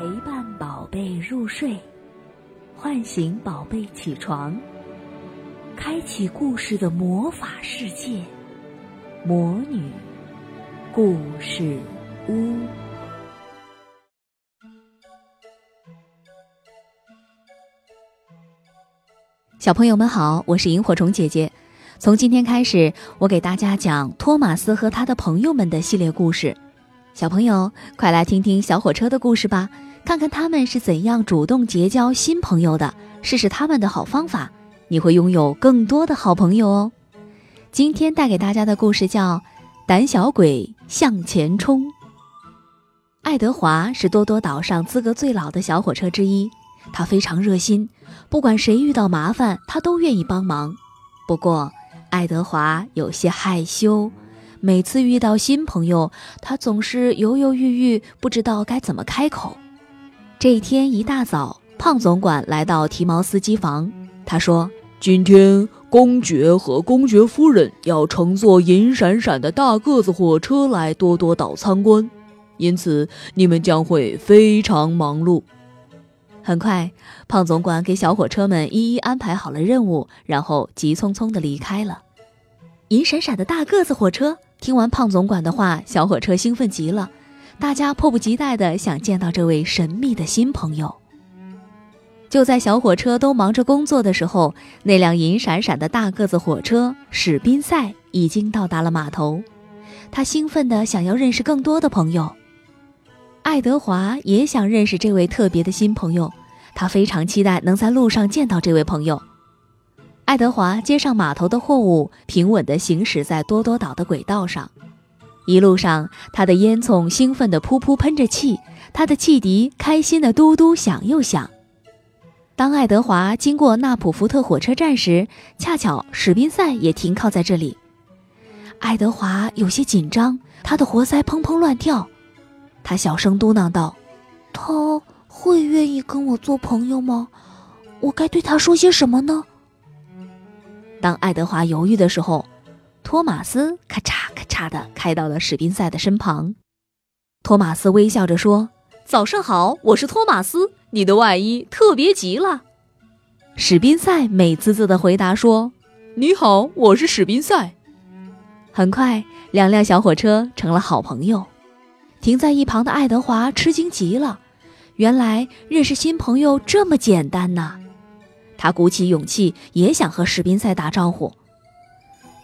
陪伴宝贝入睡，唤醒宝贝起床，开启故事的魔法世界——魔女故事屋。小朋友们好，我是萤火虫姐姐。从今天开始，我给大家讲托马斯和他的朋友们的系列故事。小朋友，快来听听小火车的故事吧，看看他们是怎样主动结交新朋友的，试试他们的好方法，你会拥有更多的好朋友哦。今天带给大家的故事叫《胆小鬼向前冲》。爱德华是多多岛上资格最老的小火车之一，他非常热心，不管谁遇到麻烦，他都愿意帮忙。不过，爱德华有些害羞。每次遇到新朋友，他总是犹犹豫豫，不知道该怎么开口。这一天一大早，胖总管来到提毛司机房，他说：“今天公爵和公爵夫人要乘坐银闪闪的大个子火车来多多岛参观，因此你们将会非常忙碌。”很快，胖总管给小火车们一一安排好了任务，然后急匆匆地离开了。银闪闪的大个子火车。听完胖总管的话，小火车兴奋极了，大家迫不及待地想见到这位神秘的新朋友。就在小火车都忙着工作的时候，那辆银闪闪的大个子火车史宾赛已经到达了码头，他兴奋地想要认识更多的朋友。爱德华也想认识这位特别的新朋友，他非常期待能在路上见到这位朋友。爱德华接上码头的货物，平稳地行驶在多多岛的轨道上。一路上，他的烟囱兴奋地噗噗喷着气，他的汽笛开心地嘟嘟响又响。当爱德华经过纳普福特火车站时，恰巧史宾塞也停靠在这里。爱德华有些紧张，他的活塞砰砰乱跳。他小声嘟囔道：“他会愿意跟我做朋友吗？我该对他说些什么呢？”当爱德华犹豫的时候，托马斯咔嚓咔嚓地开到了史宾塞的身旁。托马斯微笑着说：“早上好，我是托马斯。你的外衣特别极了。”史宾塞美滋滋地回答说：“你好，我是史宾塞。”很快，两辆小火车成了好朋友。停在一旁的爱德华吃惊极了，原来认识新朋友这么简单呐！他鼓起勇气，也想和史宾塞打招呼。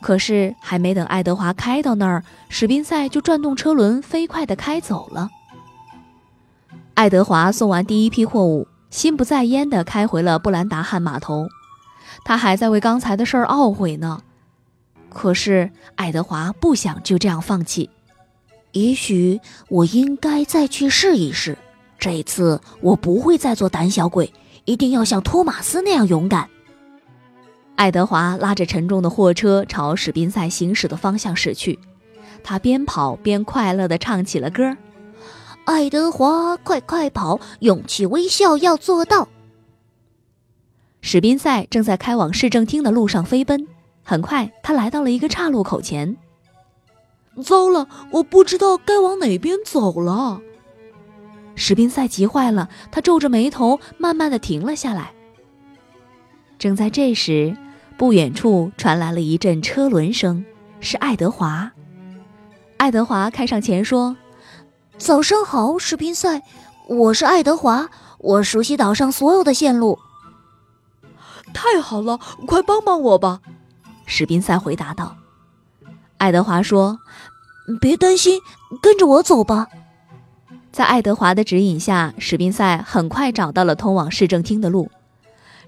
可是还没等爱德华开到那儿，史宾塞就转动车轮，飞快地开走了。爱德华送完第一批货物，心不在焉地开回了布兰达汉码头。他还在为刚才的事儿懊悔呢。可是爱德华不想就这样放弃。也许我应该再去试一试。这次我不会再做胆小鬼。一定要像托马斯那样勇敢。爱德华拉着沉重的货车朝史宾塞行驶的方向驶去，他边跑边快乐地唱起了歌：“爱德华，快快跑，勇气微笑要做到。”史宾塞正在开往市政厅的路上飞奔，很快他来到了一个岔路口前。糟了，我不知道该往哪边走了。史宾塞急坏了，他皱着眉头，慢慢的停了下来。正在这时，不远处传来了一阵车轮声，是爱德华。爱德华开上前说：“早上好，史宾塞，我是爱德华，我熟悉岛上所有的线路。”太好了，快帮帮我吧！”史宾塞回答道。爱德华说：“别担心，跟着我走吧。”在爱德华的指引下，史宾塞很快找到了通往市政厅的路。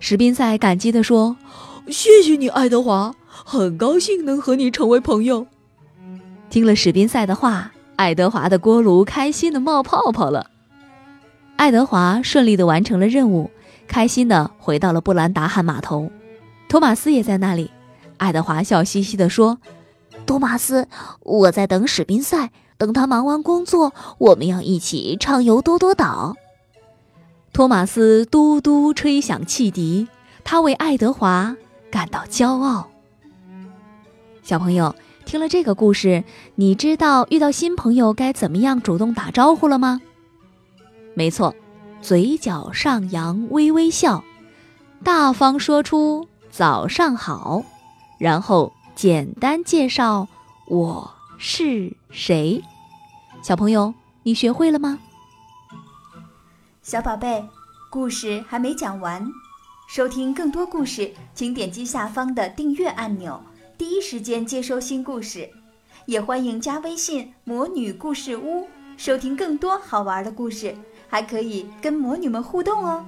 史宾塞感激地说：“谢谢你，爱德华，很高兴能和你成为朋友。”听了史宾塞的话，爱德华的锅炉开心地冒泡泡了。爱德华顺利地完成了任务，开心地回到了布兰达汉码头。托马斯也在那里。爱德华笑嘻嘻地说：“托马斯，我在等史宾塞。”等他忙完工作，我们要一起畅游多多岛。托马斯嘟嘟吹响汽笛，他为爱德华感到骄傲。小朋友，听了这个故事，你知道遇到新朋友该怎么样主动打招呼了吗？没错，嘴角上扬，微微笑，大方说出“早上好”，然后简单介绍我是谁。小朋友，你学会了吗？小宝贝，故事还没讲完，收听更多故事，请点击下方的订阅按钮，第一时间接收新故事。也欢迎加微信“魔女故事屋”，收听更多好玩的故事，还可以跟魔女们互动哦。